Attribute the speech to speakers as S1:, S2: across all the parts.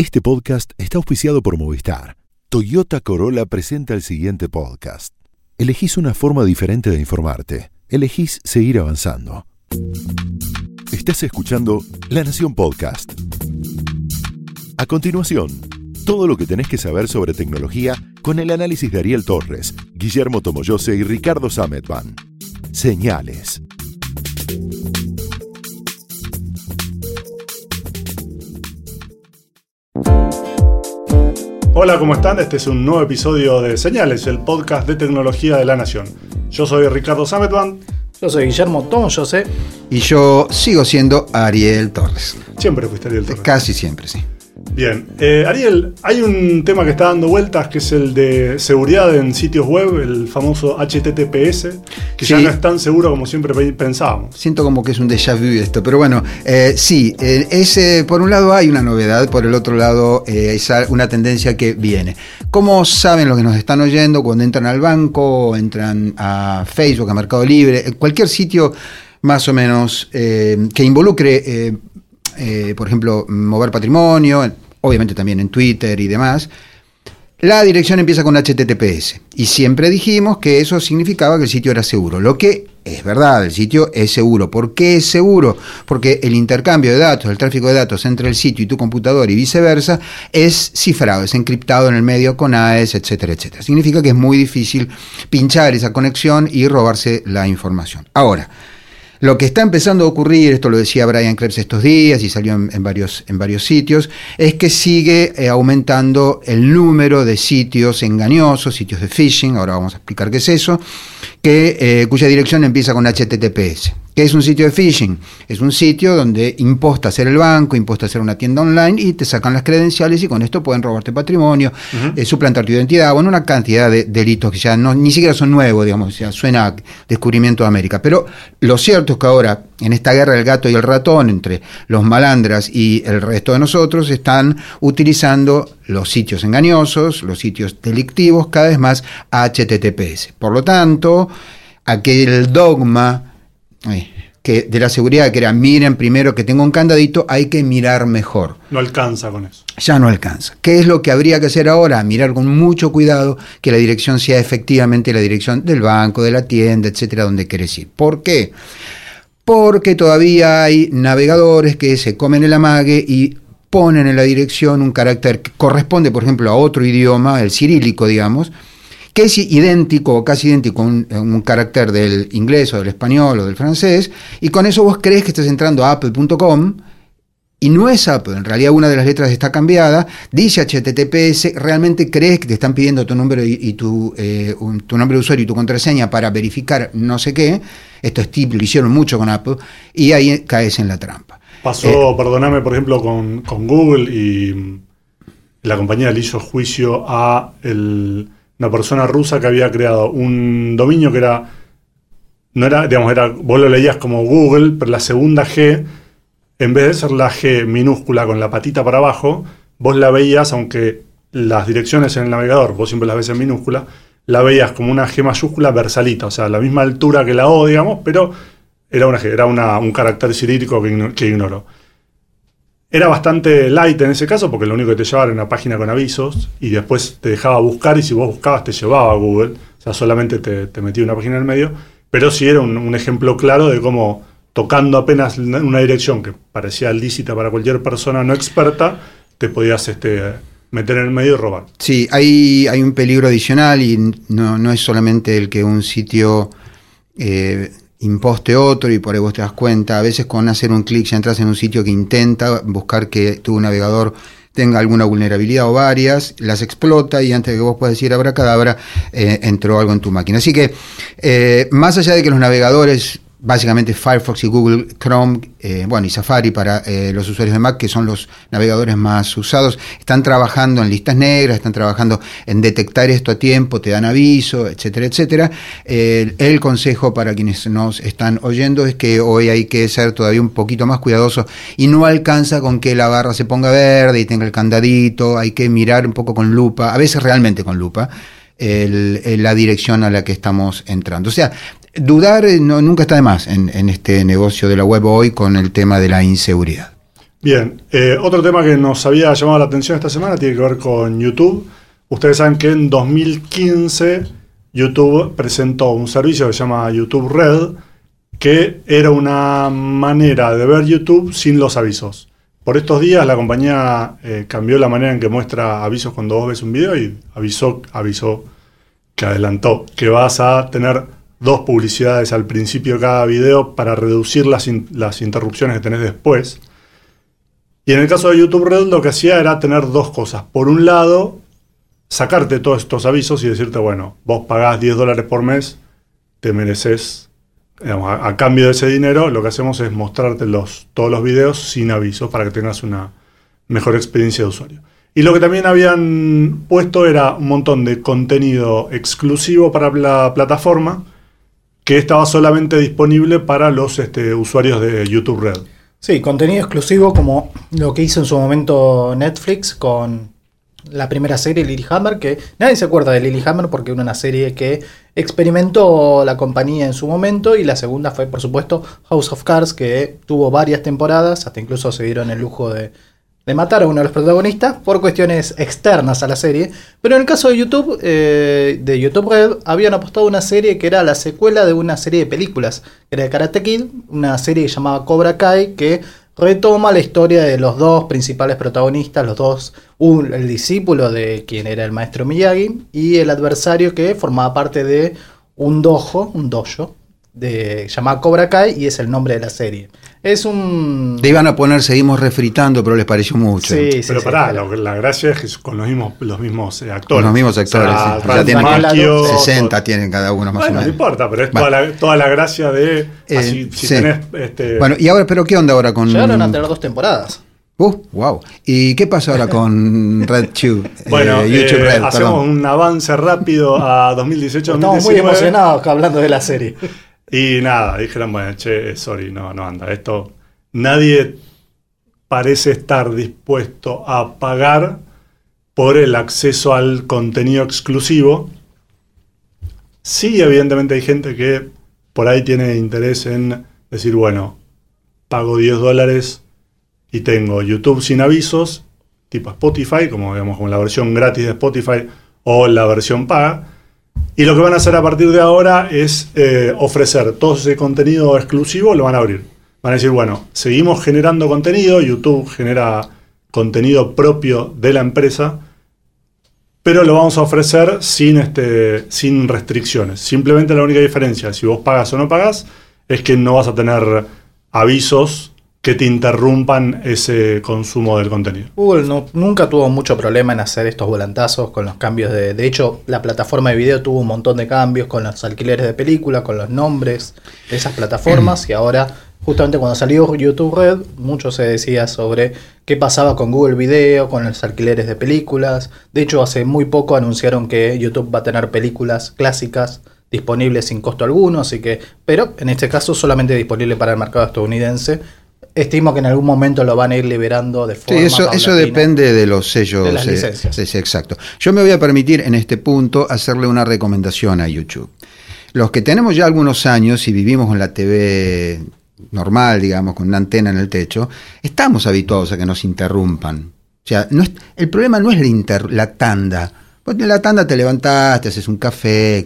S1: Este podcast está auspiciado por Movistar. Toyota Corolla presenta el siguiente podcast. Elegís una forma diferente de informarte. Elegís seguir avanzando. Estás escuchando La Nación Podcast. A continuación, todo lo que tenés que saber sobre tecnología con el análisis de Ariel Torres, Guillermo Tomoyose y Ricardo Sametban. Señales.
S2: Hola, ¿cómo están? Este es un nuevo episodio de Señales, el podcast de tecnología de la Nación. Yo soy Ricardo Sametban.
S3: Yo soy Guillermo Tom José.
S4: Y yo sigo siendo Ariel Torres.
S2: Siempre fuiste Ariel Torres.
S4: Casi siempre, sí.
S2: Bien, eh, Ariel, hay un tema que está dando vueltas que es el de seguridad en sitios web, el famoso HTTPS, que ya no es tan seguro como siempre pe- pensábamos.
S4: Siento como que es un déjà vu esto, pero bueno, eh, sí, eh, ese, por un lado hay una novedad, por el otro lado es una tendencia que viene. ¿Cómo saben los que nos están oyendo cuando entran al banco, entran a Facebook, a Mercado Libre, cualquier sitio más o menos eh, que involucre, eh, eh, por ejemplo, mover patrimonio, obviamente también en Twitter y demás? La dirección empieza con HTTPS y siempre dijimos que eso significaba que el sitio era seguro. Lo que es verdad, el sitio es seguro. ¿Por qué es seguro? Porque el intercambio de datos, el tráfico de datos entre el sitio y tu computador y viceversa es cifrado, es encriptado en el medio con AES, etcétera, etcétera. Significa que es muy difícil pinchar esa conexión y robarse la información. Ahora, lo que está empezando a ocurrir, esto lo decía Brian Krebs estos días y salió en, varios, en varios sitios, es que sigue eh, aumentando el número de sitios engañosos, sitios de phishing, ahora vamos a explicar qué es eso, que, eh, cuya dirección empieza con HTTPS. ¿Qué es un sitio de phishing? Es un sitio donde imposta ser el banco, imposta ser una tienda online y te sacan las credenciales y con esto pueden robarte patrimonio, eh, suplantar tu identidad, bueno, una cantidad de delitos que ya no, ni siquiera son nuevos, digamos, ya suena a descubrimiento de América. Pero lo cierto es que ahora, en esta guerra del gato y el ratón entre los malandras y el resto de nosotros, están utilizando los sitios engañosos, los sitios delictivos, cada vez más HTTPS. Por lo tanto, aquel dogma eh, que de la seguridad que era miren primero que tengo un candadito, hay que mirar mejor
S2: No alcanza con eso.
S4: ya no alcanza. ¿Qué es lo que habría que hacer ahora? Mirar con mucho cuidado que la dirección sea efectivamente la dirección del banco, de la tienda, etcétera, donde querés ir. ¿Por qué? Porque todavía hay navegadores que se comen el amague y ponen en la dirección un carácter que corresponde, por ejemplo, a otro idioma, el cirílico, digamos, que es idéntico o casi idénco a un, un carácter del inglés o del español o del francés, y con eso vos crees que estás entrando a apple.com y no es Apple, en realidad una de las letras está cambiada, dice HTTPS, realmente crees que te están pidiendo tu nombre y, y tu, eh, un- tu nombre de usuario y tu contraseña para verificar no sé qué, esto es tip, lo hicieron mucho con Apple, y ahí caes en la trampa.
S2: Pasó, perdóname, por ejemplo, con, con Google y la compañía le hizo juicio a el- una persona rusa que había creado un dominio que era, no era, digamos, era, vos lo leías como Google, pero la segunda G, en vez de ser la G minúscula con la patita para abajo, vos la veías, aunque las direcciones en el navegador, vos siempre las ves en minúscula, la veías como una G mayúscula versalita, o sea, la misma altura que la O, digamos, pero era, una, era un carácter cirílico que, que ignoró. Era bastante light en ese caso porque lo único que te llevaba era una página con avisos y después te dejaba buscar y si vos buscabas te llevaba a Google. O sea, solamente te, te metía una página en el medio. Pero sí era un ejemplo claro de cómo tocando apenas una dirección que parecía lícita para cualquier persona no experta, te podías este, meter en el medio y robar.
S4: Sí, hay, hay un peligro adicional y no, no es solamente el que un sitio eh, imposte otro y por ahí vos te das cuenta. A veces con hacer un clic ya entras en un sitio que intenta buscar que tu navegador tenga alguna vulnerabilidad o varias, las explota y antes de que vos puedas decir abracadabra, eh, entró algo en tu máquina. Así que, eh, más allá de que los navegadores básicamente Firefox y Google Chrome, eh, bueno, y Safari para eh, los usuarios de Mac, que son los navegadores más usados, están trabajando en listas negras, están trabajando en detectar esto a tiempo, te dan aviso, etcétera, etcétera. Eh, el consejo para quienes nos están oyendo es que hoy hay que ser todavía un poquito más cuidadoso y no alcanza con que la barra se ponga verde y tenga el candadito, hay que mirar un poco con lupa, a veces realmente con lupa. La dirección a la que estamos entrando. O sea, dudar no, nunca está de más en, en, este negocio de la web hoy con el tema de la inseguridad.
S2: Bien, eh, otro tema que nos había llamado la atención esta semana tiene que ver con YouTube. Ustedes saben que en 2015 YouTube presentó un servicio que se llama YouTube Red, que era una manera de ver YouTube sin los avisos. Por estos días la compañía eh, cambió la manera en que muestra avisos cuando vos ves un video y avisó, avisó que adelantó que vas a tener dos publicidades al principio de cada video para reducir las, las interrupciones que tenés después. Y en el caso de YouTube Red lo que hacía era tener dos cosas. Por un lado, sacarte todos estos avisos y decirte, bueno, vos pagás 10 dólares por mes, te mereces, digamos, a, a cambio de ese dinero, lo que hacemos es mostrarte los, todos los videos sin avisos para que tengas una mejor experiencia de usuario. Y lo que también habían puesto era un montón de contenido exclusivo para la plataforma que estaba solamente disponible para los este, usuarios de YouTube Red.
S3: Sí, contenido exclusivo como lo que hizo en su momento Netflix con la primera serie Lilyhammer, que nadie se acuerda de Lilyhammer porque era una serie que experimentó la compañía en su momento y la segunda fue por supuesto House of Cards que tuvo varias temporadas, hasta incluso se dieron el lujo de, de matar a uno de los protagonistas por cuestiones externas a la serie. Pero en el caso de YouTube, eh, de YouTube Red, habían apostado una serie que era la secuela de una serie de películas, que era de Karate Kid, una serie llamada Cobra Kai, que retoma la historia de los dos principales protagonistas, los dos, el discípulo de quien era el maestro Miyagi y el adversario que formaba parte de un dojo, un dojo, de, llamado Cobra Kai y es el nombre de la serie. Es un...
S4: Le iban a poner, seguimos refritando, pero les pareció mucho.
S3: Sí, sí,
S2: Pero
S3: sí,
S2: pará, la gracia es que con los mismos, los mismos eh, actores.
S4: Con los mismos actores, sí. Ya tienen
S2: Macchio,
S4: 60 tienen cada uno más
S2: Bueno,
S4: o
S2: no
S4: menos.
S2: importa, pero es toda la, toda la gracia de.
S4: Eh,
S2: así, si
S4: sí.
S2: tenés. Este,
S4: Bueno, y ahora, pero ¿qué onda ahora con.
S3: Llegaron a tener dos temporadas.
S4: Uh, wow. ¿Y qué pasa ahora con RedTube? Eh,
S2: bueno,
S4: YouTube
S2: eh,
S4: Red,
S2: hacemos
S4: perdón.
S2: un avance rápido a 2018
S3: Estamos muy emocionados hablando de la serie.
S2: Y nada, dijeron, bueno, che, sorry, no, no anda. Esto, nadie parece estar dispuesto a pagar por el acceso al contenido exclusivo. Sí, evidentemente hay gente que por ahí tiene interés en decir, bueno, pago 10 dólares y tengo YouTube sin avisos, tipo Spotify, como digamos, como la versión gratis de Spotify o la versión paga. Y lo que van a hacer a partir de ahora es eh, ofrecer todo ese contenido exclusivo, lo van a abrir. Van a decir, bueno, seguimos generando contenido, YouTube genera contenido propio de la empresa, pero lo vamos a ofrecer sin, este, sin restricciones. Simplemente la única diferencia, si vos pagas o no pagas, es que no vas a tener avisos que te interrumpan ese consumo del contenido.
S3: Google no- nunca tuvo mucho problema en hacer estos volantazos con los cambios de... De hecho, la plataforma de video tuvo un montón de cambios con los alquileres de películas, con los nombres de esas plataformas y ahora, justamente cuando salió YouTube Red, mucho se decía sobre qué pasaba con Google Video, con los alquileres de películas. De hecho, hace muy poco anunciaron que YouTube va a tener películas clásicas disponibles sin costo alguno, así que... Pero en este caso solamente disponible para el mercado estadounidense. Estimo que en algún momento lo van a ir liberando de
S4: Sí,
S3: forma
S4: eso, eso
S3: paulatina.
S4: depende de los sellos.
S3: De las
S4: eh,
S3: licencias.
S4: sí, sí, exacto. Yo me voy a permitir en este punto hacerle una recomendación a YouTube. Los que tenemos ya algunos años y vivimos con la TV normal, digamos, con una antena en el techo, estamos habituados a que nos interrumpan. O sea, no es- el problema no es la, inter- la tanda. Porque en la tanda te levantás, te haces un café,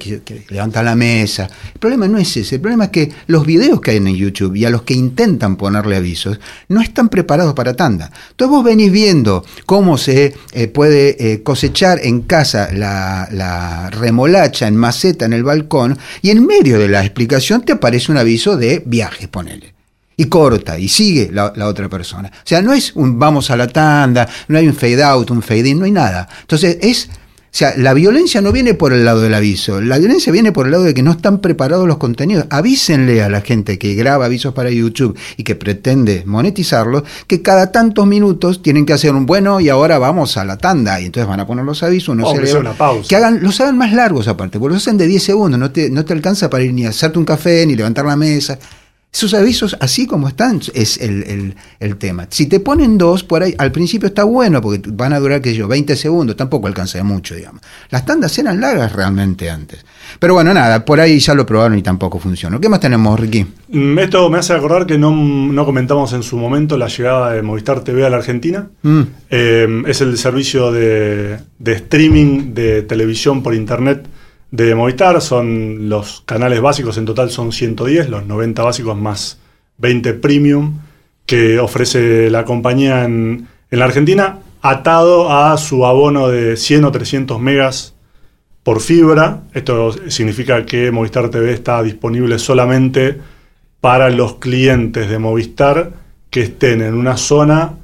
S4: levantas la mesa. El problema no es ese. El problema es que los videos que hay en YouTube y a los que intentan ponerle avisos no están preparados para tanda. Entonces vos venís viendo cómo se eh, puede eh, cosechar en casa la, la remolacha en maceta en el balcón y en medio de la explicación te aparece un aviso de viaje, ponele y corta y sigue la otra persona. O sea, no es un vamos a la tanda, no hay un fade out, un fade in, no hay nada. Entonces es, o sea, la violencia no viene por el lado del aviso, la violencia viene por el lado de que no están preparados los contenidos. Avísenle a la gente que graba avisos para YouTube y que pretende monetizarlo, que cada tantos minutos tienen que hacer un bueno y ahora vamos a la tanda y entonces van a poner los avisos, no se
S2: una pausa.
S4: que hagan, los hagan más largos aparte, porque los hacen de 10 segundos, no te, no te alcanza para ir ni a hacerte un café, ni levantar la mesa. Esos avisos, así como están, es el, el- el tema. Si te ponen dos, por ahí, al principio está bueno, porque van a durar, qué sé yo, 20 segundos, tampoco alcanza de mucho, digamos. Las tandas eran largas realmente antes. Pero bueno, nada, por ahí ya lo probaron y tampoco funcionó. ¿Qué más tenemos, Ricky?
S2: Mm, Esto me hace acordar que no, no comentamos en su momento la llegada de Movistar TV a la Argentina.
S4: Mm,
S2: Eh, es el servicio de, de streaming de televisión por internet de Movistar. Son los canales básicos, en total son 110, los 90 básicos más 20 premium que ofrece la compañía en, en la Argentina, atado a su abono de 100 o 300 megas por fibra. Esto significa que Movistar TV está disponible solamente para los clientes de Movistar que estén en una zona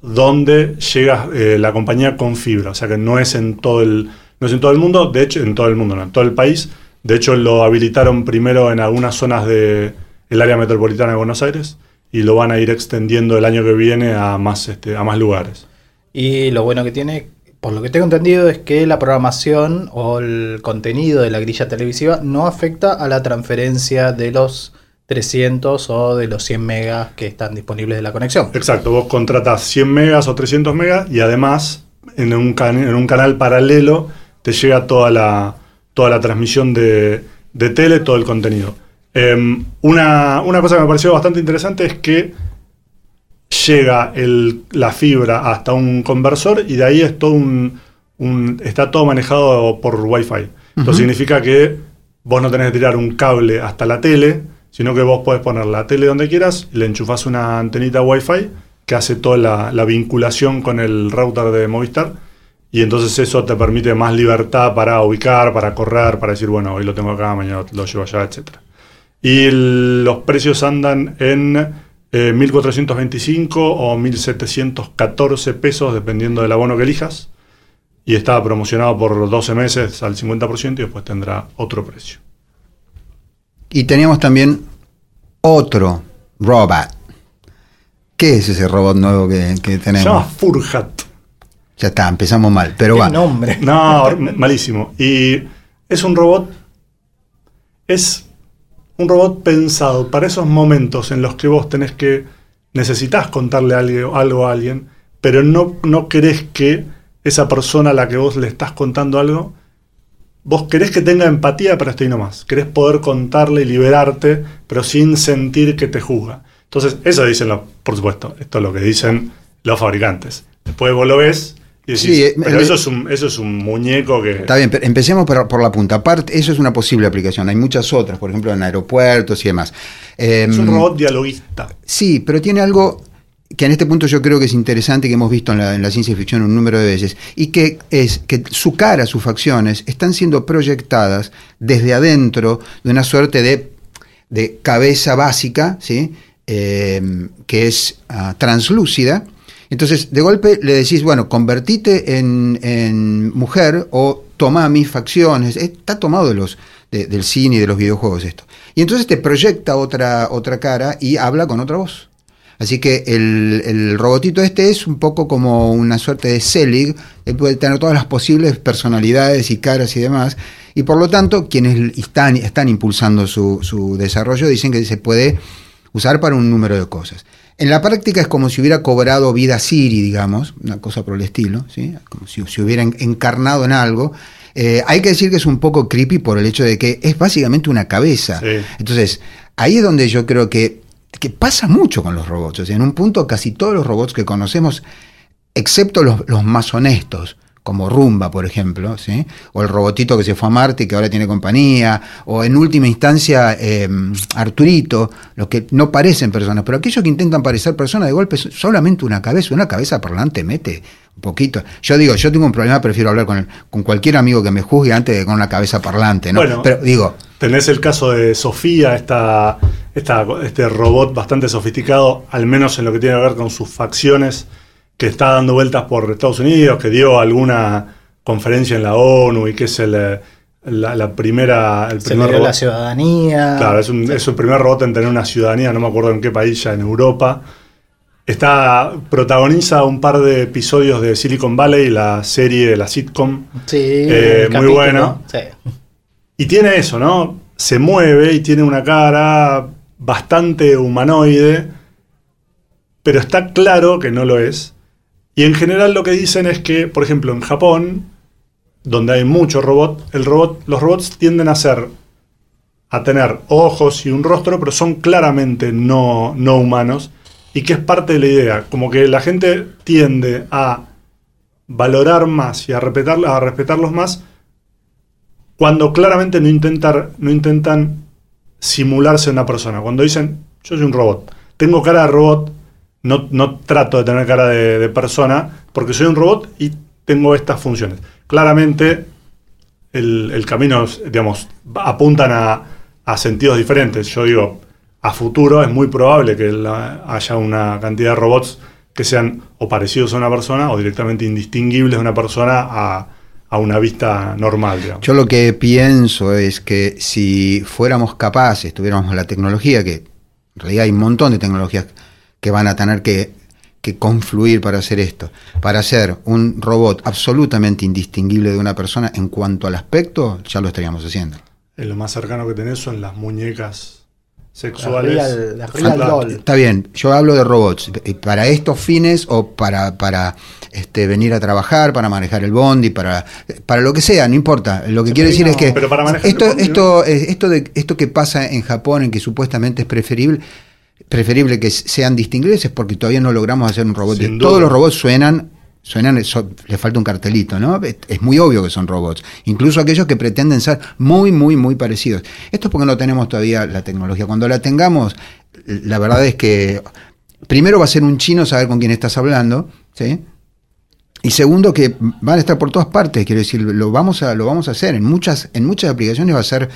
S2: donde llega eh, la compañía con fibra. O sea que no es en todo el, no es en todo el mundo, de hecho, en todo el mundo, no, en todo el país. De hecho, lo habilitaron primero en algunas zonas del área metropolitana de Buenos Aires y lo van a ir extendiendo el año que viene a más, este, a más lugares.
S3: Y lo bueno que tiene, por lo que tengo entendido, es que la programación o el contenido de la grilla televisiva no afecta a la transferencia de los 300 o de los 100 megas que están disponibles de la conexión.
S2: Exacto, vos contratas 100 megas o 300 megas y además en un, can- en un canal paralelo te llega toda la, toda la transmisión de, de tele, todo el contenido. Em, una, una cosa que me pareció bastante interesante es que llega el- la fibra hasta un conversor y de ahí es todo un, un- está todo manejado por Wi-Fi. Esto significa que vos no tenés que tirar un cable hasta la tele, sino que vos podés poner la tele donde quieras, le enchufás una antenita Wi-Fi que hace toda la, la vinculación con el router de Movistar. Y entonces eso te permite más libertad para ubicar, para correr, para decir, bueno, hoy lo tengo acá, mañana lo llevo allá, etc. Y el- los precios andan en eh, 1.425 o 1.714 pesos, dependiendo del abono que elijas. Y está promocionado por 12 meses al 50% y después tendrá otro precio.
S4: Y teníamos también otro robot. ¿Qué es ese robot nuevo que, que
S2: Se llama
S4: tenemos?
S2: Furhat.
S4: Ya está, empezamos mal, pero
S3: ¿Qué
S4: va.
S3: nombre?
S2: No, malísimo. Y es un robot. Es un robot pensado para esos momentos en los que vos tenés que. necesitas contarle algo, algo a alguien, pero no, no querés que esa persona a la que vos le estás contando algo. Vos querés que tenga empatía, pero ahí nomás. Querés poder contarle y liberarte, pero sin sentir que te juzga. Entonces, eso dicen, los, por supuesto, esto es lo que dicen los fabricantes. Después vos lo ves decís,
S4: Sí, eh,
S2: pero eso es, un, eso es un muñeco que...
S4: Está bien, pero empecemos por, por la punta. Aparte, eso es una posible aplicación. Hay muchas otras, por ejemplo, en aeropuertos y demás.
S2: Es un
S4: Em,
S2: robot dialoguista.
S4: Sí, pero tiene algo que en este punto yo creo que es interesante, que hemos visto en la, en la ciencia ficción un número de veces, y que es que su cara, sus facciones, están siendo proyectadas desde adentro de una suerte de, de cabeza básica, ¿sí? Eh, que es ah, translúcida. Entonces, de golpe le decís, bueno, convertite en, en mujer o toma mis facciones. Está tomado de los, de- del cine y de los videojuegos esto. Y entonces te proyecta otra, otra cara y habla con otra voz. Así que el, el robotito este es un poco como una suerte de Selig, él puede tener todas las posibles personalidades y caras y demás, y por lo tanto quienes están, están impulsando su, su desarrollo dicen que se puede usar para un número de cosas. En la práctica es como si hubiera cobrado vida Siri, digamos, una cosa por el estilo, ¿sí? como si se hubiera en- encarnado en algo. Eh, hay que decir que es un poco creepy por el hecho de que es básicamente una cabeza.
S2: Sí.
S4: Entonces, ahí es donde yo creo que, que pasa mucho con los robots. O sea, en un punto casi todos los robots que conocemos, excepto los, los más honestos, como Rumba, por ejemplo, ¿sí? o el robotito que se fue a Marte y que ahora tiene compañía, o en última instancia eh, Arturito, los que no parecen personas, pero aquellos que intentan parecer personas de golpe solamente una cabeza, una cabeza parlante mete un poquito. Yo digo, yo tengo un problema, prefiero hablar con, el- con cualquier amigo que me juzgue antes de con una cabeza parlante, ¿no?
S2: Bueno.
S4: pero digo,
S2: Tenés el caso de Sofía, esta, esta- este robot bastante sofisticado, al menos en lo que tiene que ver con sus facciones, que está dando vueltas por Estados Unidos, que dio alguna conferencia en la ONU y que es el, la, la primera, el
S3: Se
S2: primer robot.
S3: la ciudadanía.
S2: Claro, es, un, es el primer robot en tener una ciudadanía, no me acuerdo en qué país, ya en Europa. Está, protagoniza un par de episodios de Silicon Valley, la serie, la sitcom.
S3: Sí,
S2: Eh, muy
S3: capítulo,
S2: bueno.
S3: sí.
S2: Y tiene eso, ¿no? Se mueve y tiene una cara bastante humanoide, pero está claro que no lo es. Y en general lo que dicen es que, por ejemplo, en Japón, donde hay muchos robots, el robot, los robots tienden a ser a tener ojos y un rostro, pero son claramente no, no humanos, y que es parte de la idea, como que la gente tiende a valorar más y a, respetar, a respetarlos más cuando claramente no, intentar, no intentan simularse una persona. Cuando dicen, yo soy un robot, tengo cara de robot, no, no trato de tener cara de, persona, porque soy un robot y tengo estas funciones. Claramente el, camino, digamos, apuntan a, a, sentidos diferentes. Yo digo, a futuro es muy probable que haya una cantidad de robots que sean o parecidos a una persona o directamente indistinguibles de una persona a, una vista normal.
S4: Yo lo que pienso es que si fuéramos capaces, tuviéramos la tecnología, que en realidad hay un montón de tecnologías que van a tener que, que confluir para hacer esto, para hacer un robot absolutamente indistinguible de una persona en cuanto al aspecto, ya lo estaríamos haciendo.
S2: lo más cercano que tenés son las muñecas sexuales.
S4: Está bien, yo hablo de robots. Para estos fines o para, para este, venir a trabajar, para manejar el bondi, para, para lo que sea, no importa. Lo que quiero decir es que esto, esto, esto, de, esto que pasa en Japón, en que supuestamente es preferible, preferible que sean distinguibles, es porque todavía no logramos hacer un robot. Todos los robots suenan suenan, le falta un cartelito, ¿no? Es muy obvio que son robots, incluso aquellos que pretenden ser muy, muy, muy parecidos. Esto es porque no tenemos todavía la tecnología. Cuando la tengamos, la verdad es que primero va a ser un chino saber con quién estás hablando, ¿sí? Y segundo, que van a estar por todas partes, quiero decir, lo vamos a, lo vamos a hacer. En muchas, en muchas aplicaciones va a ser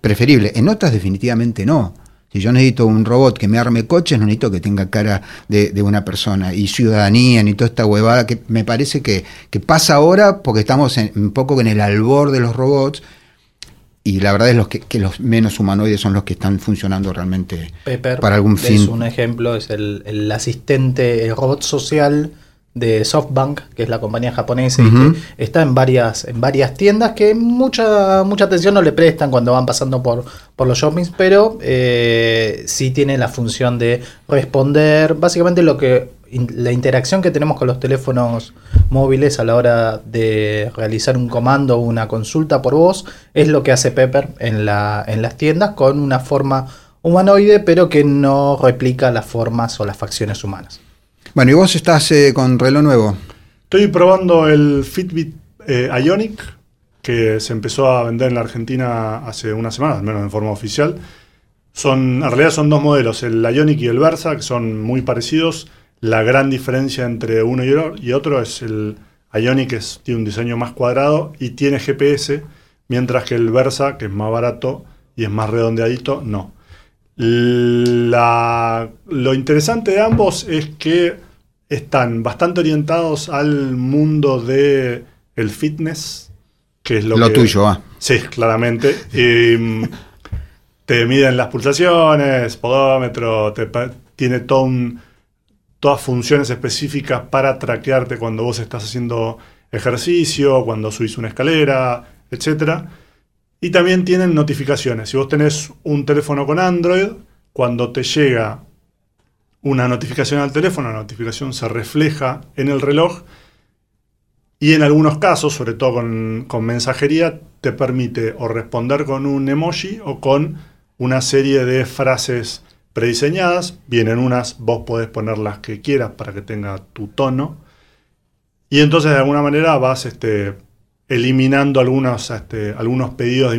S4: preferible, en otras definitivamente no. Si yo necesito un robot que me arme coches, no necesito que tenga cara de, una persona. Y ciudadanía, ni toda esta huevada que me parece que, pasa ahora porque estamos un poco en el albor de los robots. Y la verdad es los que, los menos humanoides son los que están funcionando realmente para algún fin. Es
S3: un ejemplo, es el, el asistente, el robot social de SoftBank, que es la compañía japonesa, y que está en varias, en varias tiendas que mucha, mucha atención no le prestan cuando van pasando por, por los shoppings, pero eh, sí tiene la función de responder básicamente lo que la interacción que tenemos con los teléfonos móviles a la hora de realizar un comando o una consulta por voz es lo que hace Pepper en, la, en las tiendas con una forma humanoide pero que no replica las formas o las facciones humanas.
S4: Bueno, y vos estás eh, con reloj nuevo.
S2: Estoy probando el Fitbit eh, Ionic, que se empezó a vender en la Argentina hace una semana, al menos en forma oficial. Son, en realidad son dos modelos, el Ionic y el Versa, que son muy parecidos. La gran diferencia entre uno y otro es el Ionic, que tiene un diseño más cuadrado y tiene GPS, mientras que el Versa, que es más barato y es más redondeadito, no. La, lo interesante de ambos es que están bastante orientados al mundo de el fitness, que es lo,
S4: lo tuyo, ah.
S2: Sí, claramente. Mm, te miden las pulsaciones, podómetro, te, tiene todas funciones específicas para traquearte cuando vos estás haciendo ejercicio, cuando subís una escalera, etcétera. Y también tienen notificaciones. Si vos tenés un teléfono con Android, cuando te llega una notificación al teléfono, la notificación se refleja en el reloj y en algunos casos, sobre todo con, mensajería, te permite o responder con un emoji o con una serie de frases prediseñadas. Vienen unas, vos podés poner las que quieras para que tenga tu tono. Y entonces de alguna manera vas este, eliminando algunos, este, algunos pedidos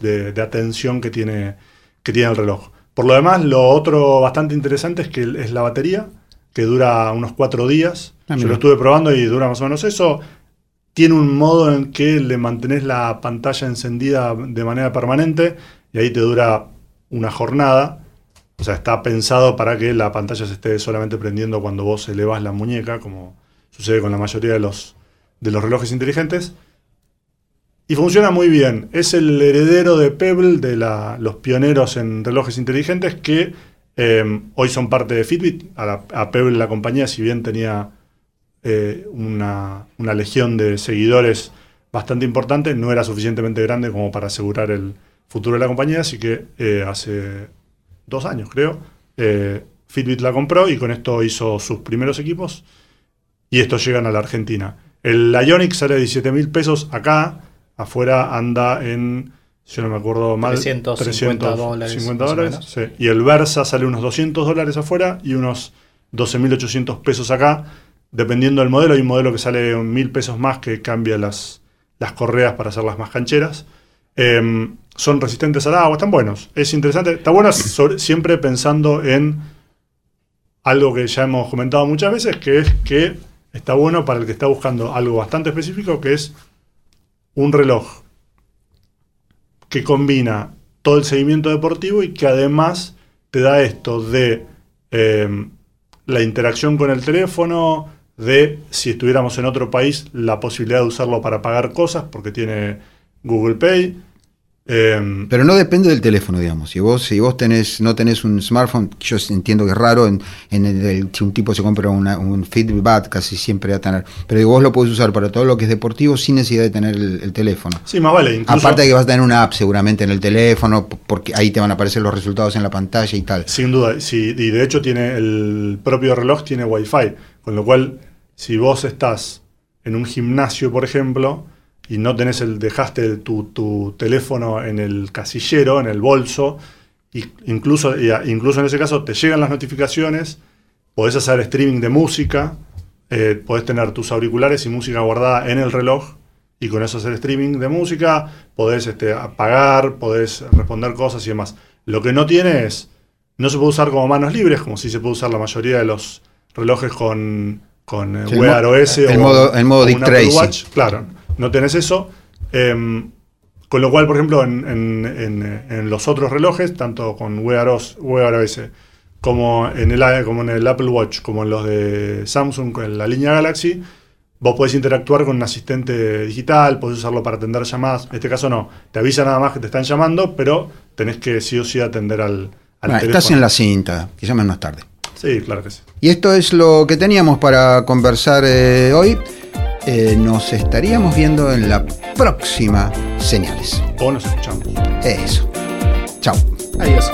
S2: de, de, atención que tiene, que tiene el reloj. Por lo demás, lo otro bastante interesante es que es la batería, que dura unos cuatro días. Ah, Yo lo estuve probando y dura más o menos eso. Tiene un modo en que le mantenés la pantalla encendida de manera permanente y ahí te dura una jornada. O sea, está pensado para que la pantalla se esté solamente prendiendo cuando vos elevas la muñeca, como sucede con la mayoría de los, de los relojes inteligentes. Y funciona muy bien. Es el heredero de Pebble, de los pioneros en relojes inteligentes, que eh, hoy son parte de Fitbit. A, Pebble, la compañía, si bien tenía eh, una, legión de seguidores bastante importante, no era suficientemente grande como para asegurar el futuro de la compañía, así que eh, hace dos años creo, eh, Fitbit la compró y con esto hizo sus primeros equipos y estos llegan a la Argentina. El Ionic sale de 17 mil pesos acá, afuera anda en, si yo no me acuerdo mal,
S3: 350 dólares,
S2: 50
S3: más o
S2: dólares,
S3: menos.
S2: sí. Y el Versa sale unos 200 dólares afuera y unos 12.800 pesos acá, dependiendo del modelo. Hay un modelo que sale mil pesos más que cambia las, las correas para hacerlas más cancheras. Eh, son resistentes al agua, están buenos. Es interesante. Está bueno sobre- siempre pensando en algo que ya hemos comentado muchas veces, que es que está bueno para el que está buscando algo bastante específico, que es un reloj que combina todo el seguimiento deportivo y que además te da esto de eh, la interacción con el teléfono, de si estuviéramos en otro país, la posibilidad de usarlo para pagar cosas, porque tiene Google Pay. Eh,
S4: Pero no depende del teléfono, digamos. Si vos, si vos tenés, no tenés un smartphone, yo entiendo que es raro en, en el, el- si un tipo se compra una- un Fitbit, casi siempre va a tener. Pero vos lo podés usar para todo lo que es deportivo sin necesidad de tener el, el teléfono.
S2: sí, más vale. Incluso,
S4: Aparte de que vas a tener una app seguramente en el teléfono, porque ahí te van a aparecer los resultados en la pantalla y tal.
S2: Sin duda, sí, y de hecho tiene el propio reloj tiene Wi-Fi, con lo cual si vos estás en un gimnasio, por ejemplo, y no tenés el dejaste tu, tu teléfono en el casillero, en el bolso, y incluso, incluso en ese caso te llegan las notificaciones, podés hacer streaming de música, eh, podés tener tus auriculares y música guardada en el reloj y con eso hacer streaming de música, podés este, apagar, podés responder cosas y demás. Lo que no tiene es, no se puede usar como manos libres, como si se puede usar la mayoría de los relojes con, con eh,
S4: Sí,
S2: Wear OS
S4: el
S2: o,
S4: modo- el modo
S2: o
S4: Dick.
S2: Watch. Claro, no tenés eso. Em, con lo cual, por ejemplo, en, en- en- en los otros relojes, tanto con Wear OS, Wear OS como en, el, como en el Apple Watch, como en los de Samsung, en la línea Galaxy, vos podés interactuar con un asistente digital, podés usarlo para atender llamadas. En este caso no, te avisa nada más que te están llamando, pero tenés que sí o sí atender al, al
S4: estás en la cinta, que llamen más tarde.
S2: Sí, claro que sí.
S4: Y esto es lo que teníamos para conversar eh, hoy. Eh, nos estaríamos viendo en la próxima Señales.
S2: O nos escuchamos.
S4: Eso. Chao.
S3: Adiós.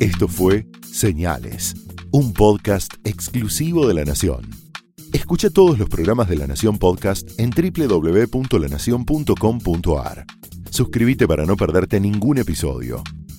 S1: Esto fue Señales, un podcast exclusivo de La Nación. Escucha todos los programas de La Nación Podcast en www.lanacion.com.ar. Suscríbete para no perderte ningún episodio.